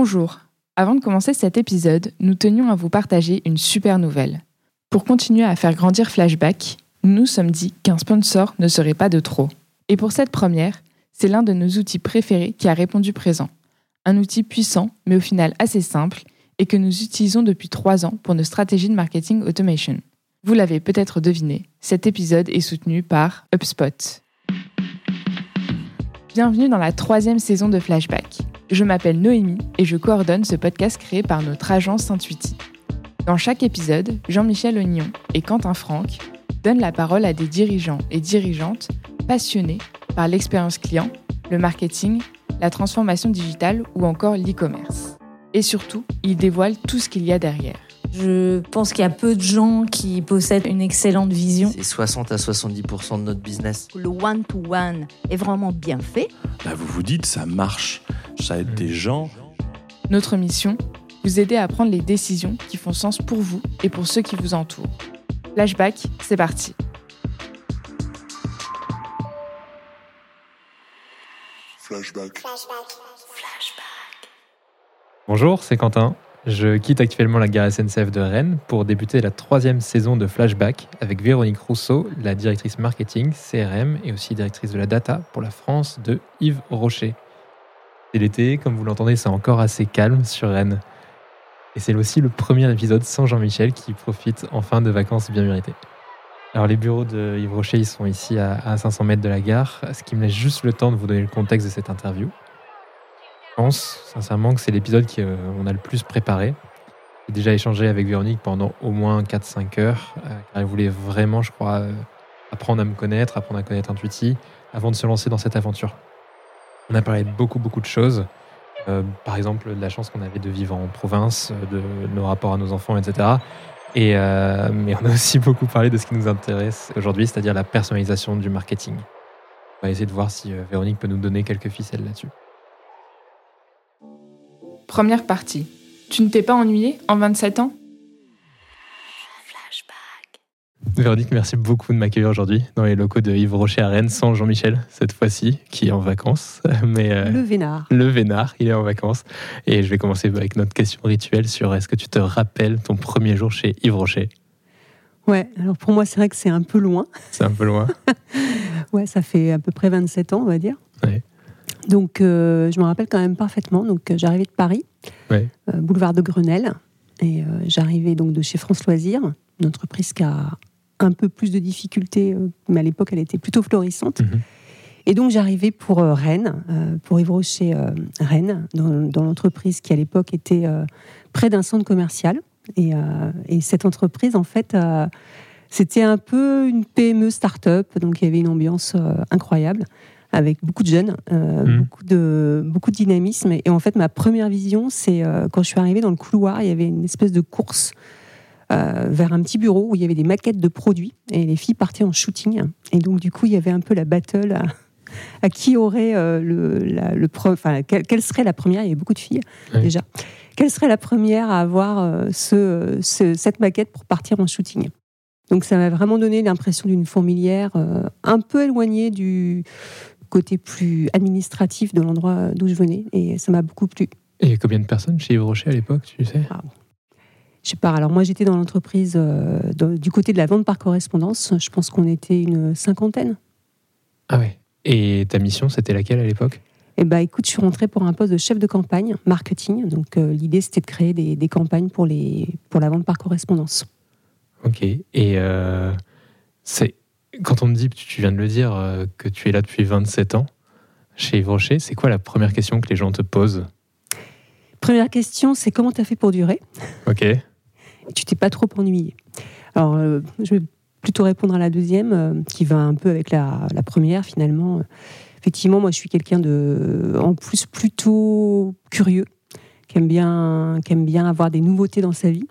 Bonjour. Avant de commencer cet épisode, nous tenions à vous partager une super nouvelle. Pour continuer à faire grandir Flashback, nous nous sommes dit qu'un sponsor ne serait pas de trop. Et pour cette première, c'est l'un de nos outils préférés qui a répondu présent. Un outil puissant, mais au final assez simple, et que nous utilisons depuis trois ans pour nos stratégies de marketing automation. Vous l'avez peut-être deviné, cet épisode est soutenu par HubSpot. Bienvenue dans la troisième saison de Flashback. Je m'appelle Noémie et je coordonne ce podcast créé par notre agence Intuiti. Dans chaque épisode, Jean-Michel Ognon et Quentin Franck donnent la parole à des dirigeants et dirigeantes passionnés par l'expérience client, le marketing, la transformation digitale ou encore l'e-commerce. Et surtout, ils dévoilent tout ce qu'il y a derrière. Je pense qu'il y a peu de gens qui possèdent une excellente vision. C'est 60 à 70% de notre business. Le one-to-one est vraiment bien fait. Là, vous vous dites, ça marche. Ça aide des gens. Notre mission vous aider à prendre les décisions qui font sens pour vous et pour ceux qui vous entourent. Flashback, c'est parti. Flashback. Bonjour, c'est Quentin. Je quitte actuellement la gare SNCF de Rennes pour débuter la troisième saison de Flashback avec Véronique Rousseau, la directrice marketing, CRM et aussi directrice de la data pour la France de Yves Rocher. C'est l'été, comme vous l'entendez, c'est encore assez calme sur Rennes. Et c'est aussi le premier épisode sans Jean-Michel qui profite enfin de vacances bien méritées. Alors les bureaux de Yves Rocher, ils sont ici à 500 mètres de la gare, ce qui me laisse juste le temps de vous donner le contexte de cette interview. Pense sincèrement que c'est l'épisode qu'on euh, a le plus préparé. J'ai déjà échangé avec Véronique pendant au moins 4-5 heures, euh, elle voulait vraiment, je crois, euh, apprendre à me connaître, apprendre à connaître Intuiti, avant de se lancer dans cette aventure. On a parlé de beaucoup, beaucoup de choses. par exemple, de la chance qu'on avait de vivre en province, de nos rapports à nos enfants, etc. Et, mais on a aussi beaucoup parlé de ce qui nous intéresse aujourd'hui, c'est-à-dire la personnalisation du marketing. On va essayer de voir si Véronique peut nous donner quelques ficelles là-dessus. Première partie. Tu ne t'es pas ennuyé en 27 ans? Flashback. Véronique, merci beaucoup de m'accueillir aujourd'hui dans les locaux de Yves Rocher à Rennes, sans Jean-Michel cette fois-ci, qui est en vacances. Mais, euh, le Vénard. Le Vénard, il est en vacances. Et je vais commencer avec notre question rituelle sur est-ce que tu te rappelles ton premier jour chez Yves Rocher? Ouais, alors pour moi, c'est vrai que c'est un peu loin. C'est un peu loin. ouais, ça fait à peu près 27 ans, on va dire. Donc, euh, je me rappelle quand même parfaitement. Donc, euh, j'arrivais de Paris, euh, boulevard de Grenelle, et j'arrivais donc de chez France Loisirs, une entreprise qui a un peu plus de difficultés, mais à l'époque, elle était plutôt florissante. Mhm. Et donc, j'arrivais pour Rennes, pour Yves Rocher Rennes, dans, l'entreprise qui, à l'époque, était près d'un centre commercial. Et, et, cette entreprise, en fait, c'était un peu une PME start-up, donc il y avait une ambiance incroyable avec beaucoup de jeunes, euh, mmh. beaucoup, de, beaucoup de dynamisme. Et en fait, ma première vision, c'est euh, quand je suis arrivée dans le couloir, il y avait une espèce de course euh, vers un petit bureau où il y avait des maquettes de produits et les filles partaient en shooting. Et donc, du coup, il y avait un peu la battle à, qui aurait le, le enfin, quelle, serait la première, il y avait beaucoup de filles déjà, quelle serait la première à avoir ce, cette maquette pour partir en shooting? Donc ça m'a vraiment donné l'impression d'une fourmilière un peu éloignée du, côté plus administratif de l'endroit d'où je venais. Et ça m'a beaucoup plu. Et combien de personnes chez Yves Rocher à l'époque, tu sais? Ah, Je sais pas. Alors moi, j'étais dans l'entreprise euh, du côté de la vente par correspondance. Je pense qu'on était une cinquantaine. Ah ouais. Et ta mission, c'était laquelle à l'époque? Eh ben, écoute, je suis rentrée pour un poste de chef de campagne, marketing. Donc, euh, l'idée, c'était de créer des, des, campagnes pour, les, pour la vente par correspondance. Ok. Et euh, c'est quand on me dit, tu viens de le dire, euh, que tu es là depuis 27 ans chez Yves Rocher, c'est quoi la première question que les gens te posent? Première question, c'est comment tu as fait pour durer? Ok. tu t'es pas trop ennuyé. Alors, euh, je vais plutôt répondre à la deuxième, euh, qui va un peu avec la, la première finalement. Effectivement, moi, je suis quelqu'un de, en plus, plutôt curieux, qui aime bien, qui aime bien avoir des nouveautés dans sa vie.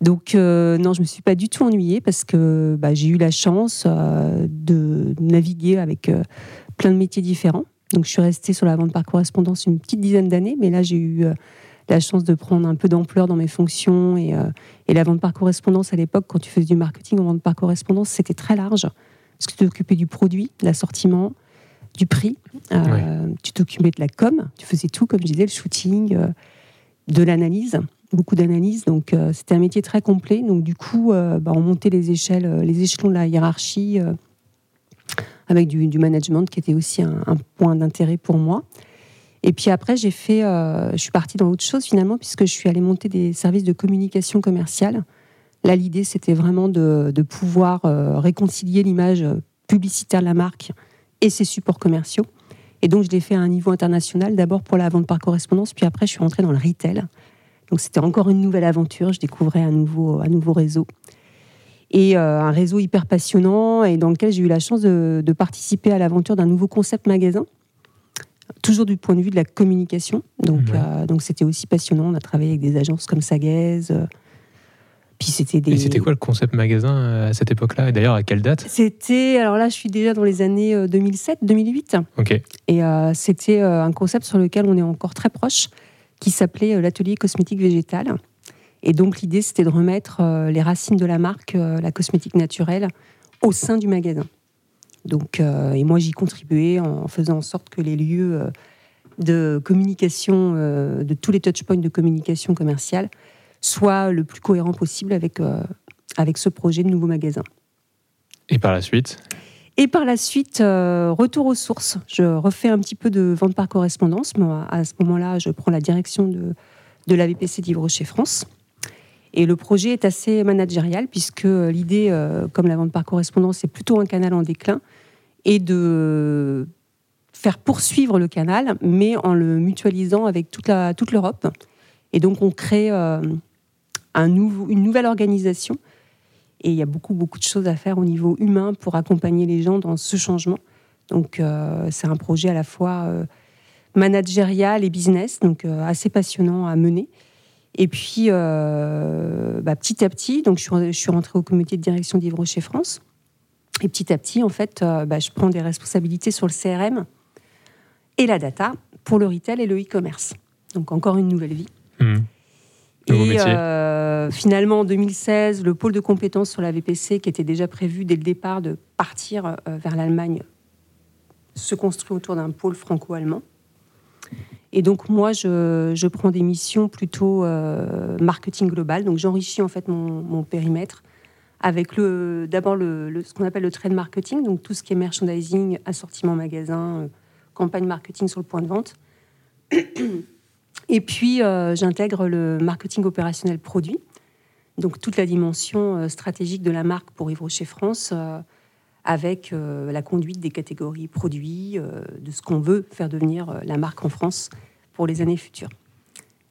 Donc euh, non, je me suis pas du tout ennuyée parce que bah, j'ai eu la chance euh, de naviguer avec euh, plein de métiers différents. Donc je suis restée sur la vente par correspondance une petite dizaine d'années, mais là j'ai eu la chance de prendre un peu d'ampleur dans mes fonctions et, la vente par correspondance à l'époque, quand tu faisais du marketing en vente par correspondance, c'était très large. Parce que tu t'occupais du produit, de l'assortiment, du prix, tu t'occupais de la com, tu faisais tout, comme je disais, le shooting de l'analyse, beaucoup d'analyse. Donc c'était un métier très complet. Donc du coup, bah, on montait les échelles, les échelons de la hiérarchie avec du, management qui était aussi un, point d'intérêt pour moi. Et puis après, j'ai fait, je suis partie dans autre chose finalement, puisque je suis allée monter des services de communication commerciale. Là, l'idée, c'était vraiment de, de pouvoir réconcilier l'image publicitaire de la marque et ses supports commerciaux. Et donc, je l'ai fait à un niveau international, d'abord pour la vente par correspondance, puis après, je suis rentrée dans le retail. Donc, c'était encore une nouvelle aventure. Je découvrais un nouveau, un nouveau réseau. Et euh, un réseau hyper passionnant et dans lequel j'ai eu la chance de, participer à l'aventure d'un nouveau concept magasin, toujours du point de vue de la communication. Donc, euh, donc c'était aussi passionnant. On a travaillé avec des agences comme Sagaise, euh, puis c'était des... Et c'était quoi le concept magasin à cette époque-là Et d'ailleurs, à quelle date? C'était, alors là, je suis déjà dans les années 2007-2008. Euh, ok. Et c'était un concept sur lequel on est encore très proche, qui s'appelait l'atelier cosmétique végétal. Et donc l'idée, c'était de remettre les racines de la marque, la cosmétique naturelle, au sein du magasin. Donc, et moi, j'y contribuais en faisant en sorte que les lieux de communication, de tous les touchpoints de communication commerciale, soit le plus cohérent possible avec, euh, avec ce projet de nouveau magasin. Et par la suite? Et par la suite, euh, retour aux sources. Je refais un petit peu de vente par correspondance. À ce moment-là, je prends la direction de, de la VPC chez France. Et le projet est assez managérial, puisque l'idée, euh, comme la vente par correspondance, c'est plutôt un canal en déclin, et de faire poursuivre le canal, mais en le mutualisant avec toute l'Europe. Toute et donc, on crée une nouvelle organisation. Et il y a beaucoup, beaucoup de choses à faire au niveau humain pour accompagner les gens dans ce changement. Donc, euh, c'est un projet à la fois euh, managérial et business, donc euh, assez passionnant à mener. Et puis, bah, petit à petit, donc je suis, rentrée au comité de direction d'Ivre chez France. Et petit à petit, en fait, bah, je prends des responsabilités sur le CRM et la data pour le retail et le e-commerce. Donc, encore une nouvelle vie. Mmh et euh, finalement, en 2016, le pôle de compétences sur la VPC, qui était déjà prévu dès le départ de partir euh, vers l'Allemagne, se construit autour d'un pôle franco-allemand. Et donc moi, je, prends des missions plutôt euh, marketing global. Donc j'enrichis en fait mon, périmètre avec le, d'abord le, ce qu'on appelle le trade marketing, donc tout ce qui est merchandising, assortiment magasin, campagne marketing sur le point de vente. Et puis, euh, j'intègre le marketing opérationnel produit, donc toute la dimension euh, stratégique de la marque pour Yves Rocher France, euh, avec la conduite des catégories produits, de ce qu'on veut faire devenir la marque en France pour les années futures.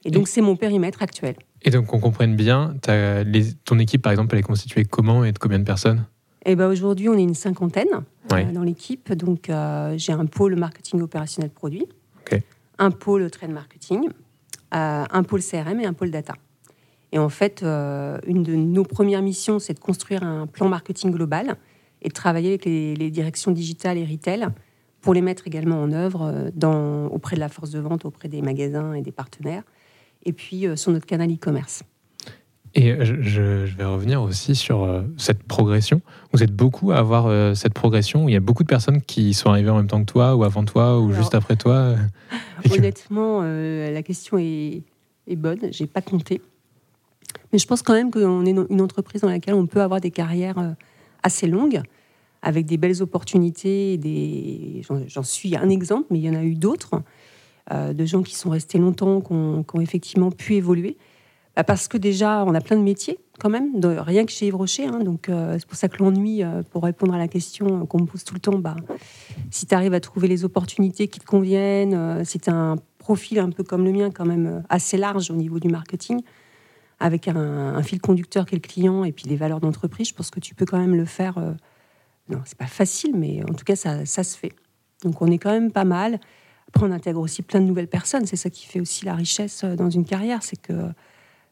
Et donc, c'est mon périmètre actuel. Et donc, qu'on comprenne bien, ton équipe, par exemple, elle est constituée comment et de combien de personnes? Eh ben aujourd'hui, on est une cinquantaine dans l'équipe. Donc, j'ai un pôle marketing opérationnel produit, un pôle trade marketing, un pôle CRM et un pôle data. Et en fait, euh, une de nos premières missions, c'est de construire un plan marketing global et de travailler avec les, directions digitales et retail pour les mettre également en œuvre euh, dans, auprès de la force de vente, auprès des magasins et des partenaires, et puis sur notre canal e-commerce. Et je, vais revenir aussi sur cette progression. Vous êtes beaucoup à avoir cette progression. Il y a beaucoup de personnes qui sont arrivées en même temps que toi, ou avant toi, ou juste après toi. Honnêtement, euh, la question est, est bonne. J'ai pas compté. Mais je pense quand même qu'on est une entreprise dans laquelle on peut avoir des carrières euh, assez longues, avec des belles opportunités. Des... J'en suis un exemple, mais il y en a eu d'autres, euh, de gens qui sont restés longtemps, qui ont, effectivement pu évoluer. Bah, parce que déjà, on a plein de métiers quand même, rien que chez Yves Rocher. Hein, donc c'est pour ça que l'ennui, pour répondre à la question qu'on me pose tout le temps, bah, si tu arrives à trouver les opportunités qui te conviennent, euh, si tu un profil un peu comme le mien, quand même euh, assez large au niveau du marketing, avec un, fil conducteur qui est le client et puis des valeurs d'entreprise, je pense que tu peux quand même le faire. Euh, non, c'est pas facile, mais en tout cas, ça, ça, se fait. Donc on est quand même pas mal. Après, on intègre aussi plein de nouvelles personnes. C'est ça qui fait aussi la richesse dans une carrière. C'est que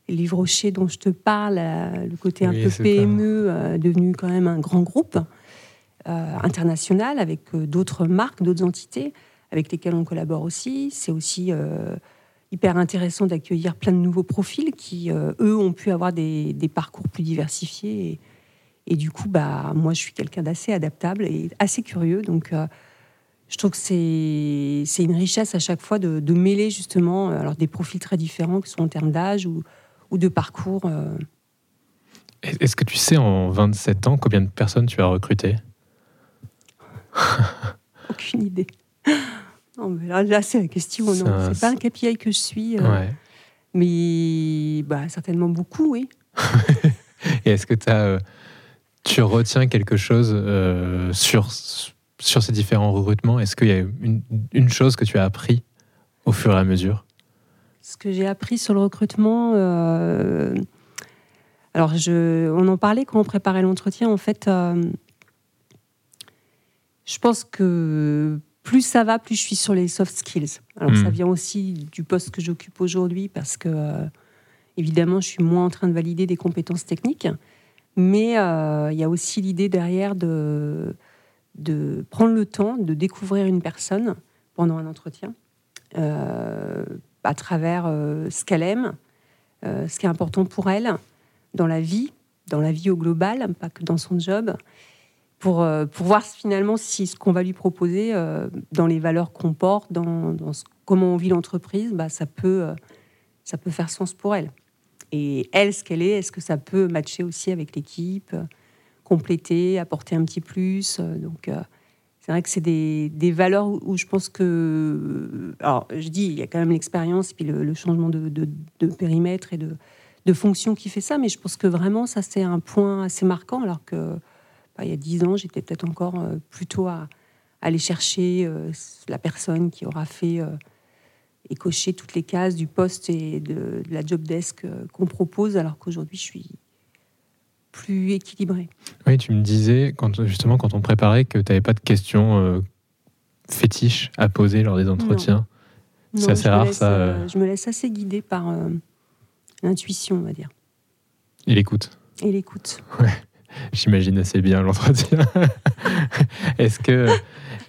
les livres rochers dont je te parle, le côté un peu PME, devenu quand même un grand groupe. Euh, international avec euh, d'autres marques, d'autres entités avec lesquelles on collabore aussi. C'est aussi euh, hyper intéressant d'accueillir plein de nouveaux profils qui, eux, ont pu avoir des, parcours plus diversifiés. Et, du coup, bah, moi, je suis quelqu'un d'assez adaptable et assez curieux. Donc, je trouve que c'est une richesse à chaque fois de, de, mêler justement alors des profils très différents, que ce soit en termes d'âge ou, ou, de parcours. Est-ce que tu sais en 27 ans combien de personnes tu as recrutées? Aucune idée. Non, mais là, c'est la question. C'est pas un KPI que je suis. Euh, mais bah, certainement beaucoup, oui. Et est-ce que as, euh, tu retiens quelque chose euh, sur, sur ces différents recrutements? Est-ce qu'il y a une, une, chose que tu as appris au fur et à mesure? Ce que j'ai appris sur le recrutement, alors je, on en parlait quand on préparait l'entretien. En fait, je pense que plus ça va, plus je suis sur les soft skills. Alors ça hmm. vient aussi du poste que j'occupe aujourd'hui parce que euh, évidemment je suis moins en train de valider des compétences techniques, mais euh, il y a aussi l'idée derrière de, de prendre le temps de découvrir une personne pendant un entretien euh, à travers ce qu'elle aime, ce qui est important pour elle dans la vie, dans la vie au global, pas que dans son job. Euh, pour, voir finalement si ce qu'on va lui proposer euh, dans les valeurs qu'on porte, dans, comment on vit l'entreprise, bah, ça, peut, euh, ça peut faire sens pour elle. Et elle, ce qu'elle est, est-ce que ça peut matcher aussi avec l'équipe, compléter, apporter un petit plus Donc, c'est vrai que c'est des, valeurs où, je pense que. Alors, je dis, il y a quand même l'expérience, puis le, changement de, périmètre et de, de fonction qui fait ça, mais je pense que vraiment, ça, c'est un point assez marquant, alors que il y a dix ans, j'étais peut-être encore euh, plutôt à, aller chercher euh, la personne qui aura fait euh, et coché toutes les cases du poste et de, la job desk qu'on propose, alors qu'aujourd'hui, je suis plus équilibrée. Oui, tu me disais, quand, justement, quand on préparait, que tu n'avais pas de questions fétiches à poser lors des entretiens. C'est assez rare, ça. je me laisse assez guider par l'intuition, on va dire. Et l'écoute. Et l'écoute. Ouais. J'imagine assez bien l'entretien. est-ce que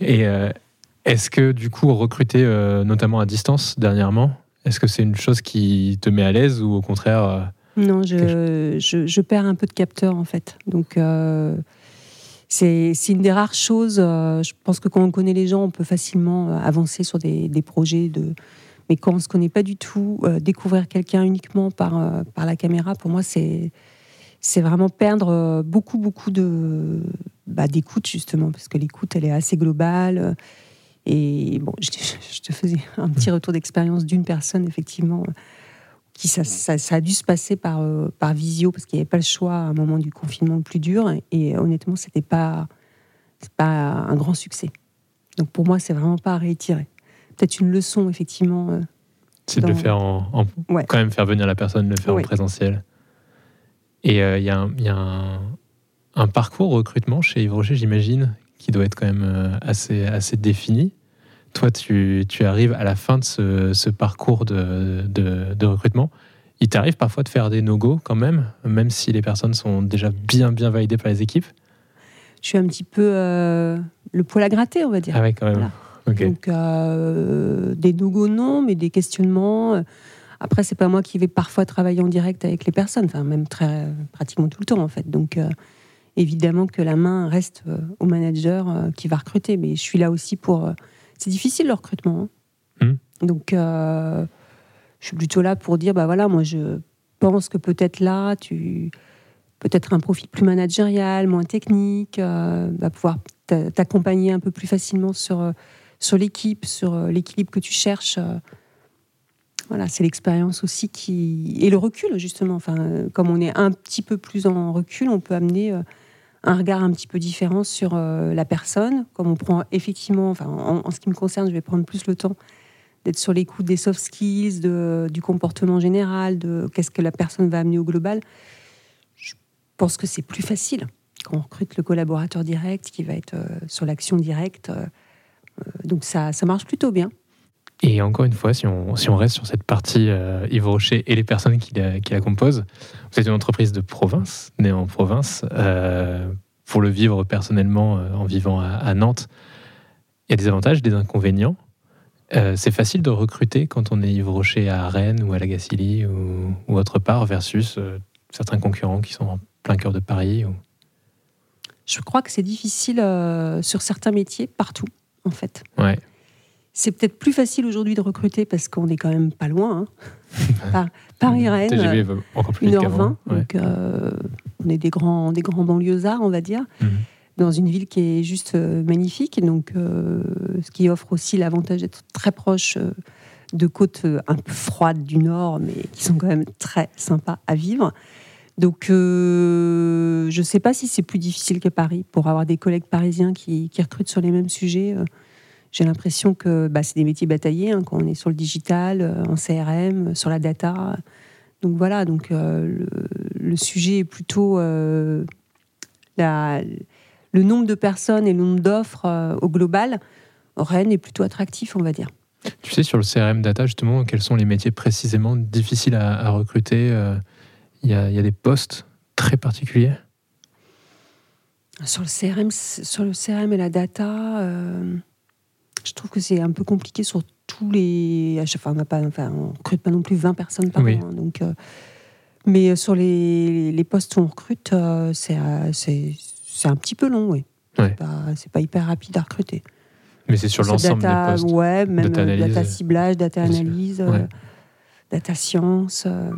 et euh, est-ce que du coup recruter euh, notamment à distance dernièrement, est-ce que c'est une chose qui te met à l'aise ou au contraire euh, Non, je, je, perds un peu de capteur en fait. Donc c'est une des rares choses. je pense que quand on connaît les gens, on peut facilement avancer sur des, des projets de. Mais quand on ne se connaît pas du tout, découvrir quelqu'un uniquement par, par la caméra, pour moi, c'est c'est vraiment perdre euh, beaucoup, beaucoup de bah, d'écoute, justement, parce que l'écoute, elle est assez globale. Et bon, je, te faisais un petit retour d'expérience d'une personne, effectivement, qui ça, ça, a dû se passer par, euh, par visio, parce qu'il n'y avait pas le choix à un moment du confinement le plus dur. Et honnêtement, ce n'était pas, pas un grand succès. Donc pour moi, c'est vraiment pas à réitérer. Peut-être une leçon, effectivement. Euh, c'est de le faire en, quand même faire venir la personne, le faire en présentiel. Et euh, il y a, un, parcours recrutement chez Yves Rocher, j'imagine, qui doit être quand même assez, assez défini. Toi, tu, arrives à la fin de ce, parcours de, de, recrutement. Il t'arrive parfois de faire des no-go quand même, même si les personnes sont déjà bien, bien validées par les équipes? Je suis un petit peu euh, le poil à gratter, on va dire. Ah ouais, quand même. Donc, des no-go, non, mais des questionnements. Après, c'est pas moi qui vais parfois travailler en direct avec les personnes, enfin même très pratiquement tout le temps en fait. Donc euh, évidemment que la main reste euh, au manager euh, qui va recruter, mais je suis là aussi pour. C'est difficile le recrutement. Hein. Mmh. Donc je suis plutôt là pour dire bah voilà, moi je pense que peut-être là tu peut-être un profil plus managérial, moins technique, va pouvoir t'accompagner un peu plus facilement sur sur l'équipe, sur l'équilibre que tu cherches. Voilà, c'est l'expérience aussi qui et le recul justement. Enfin, comme on est un petit peu plus en recul, on peut amener euh, un regard un petit peu différent sur euh, la personne. Comme on prend effectivement, en, ce qui me concerne, je vais prendre plus le temps d'être sur l'écoute des soft skills, de, du comportement général, de qu'est-ce que la personne va amener au global. Je pense que c'est plus facile quand on recrute le collaborateur direct qui va être euh, sur l'action directe. donc ça, ça marche plutôt bien. Et encore une fois, si on, si on reste sur cette partie euh, Yves Rocher et les personnes qui la, qui la, composent, vous êtes une entreprise de province, née en province. Euh, pour le vivre personnellement euh, en vivant à, Nantes, il y a des avantages, des inconvénients. c'est facile de recruter quand on est Yves Rocher à Rennes ou à la Gacilly ou, ou autre part versus certains concurrents qui sont en plein cœur de Paris ou... Je crois que c'est difficile sur certains métiers, partout en fait. Ouais. C'est peut-être plus facile aujourd'hui de recruter parce qu'on est quand même pas loin. Hein. Paris-Rennes, vite 1h20. qu'avant. Ouais. Donc, euh, on est des grands, des grands banlieusards, on va dire, Mhm. dans une ville qui est juste euh, magnifique. Donc, euh, ce qui offre aussi l'avantage d'être très proche euh, de côtes euh, un peu froides du nord, mais qui sont quand même très sympas à vivre. Donc, euh, je ne sais pas si c'est plus difficile que Paris pour avoir des collègues parisiens qui, qui recrutent sur les mêmes sujets. euh, J'ai l'impression que bah, c'est des métiers bataillés hein, quand on est sur le digital, euh, en CRM, euh, sur la data. Donc voilà, donc euh, le, le sujet est plutôt euh, la- le nombre de personnes et le nombre d'offres euh, au global. Rennes est plutôt attractif, on va dire. Tu sais, sur le CRM data, justement, quels sont les métiers précisément difficiles à, à recruter Il y, y a des postes très particuliers? Sur le CRM, sur le CRM et la data, je trouve que c'est un peu compliqué sur tous les. fois, on n'a pas, enfin, on recrute pas non plus 20 personnes par Oui. an. hein, donc, euh, mais sur les, les postes où on recrute, euh, c'est euh, c'est c'est un petit peu long, oui. Ouais. C'est pas, hyper rapide à recruter. Mais c'est sur l'ensemble data, des postes. Ouais, même Data euh, analyse. data ciblage, data analyse, euh, Ouais. data science. euh,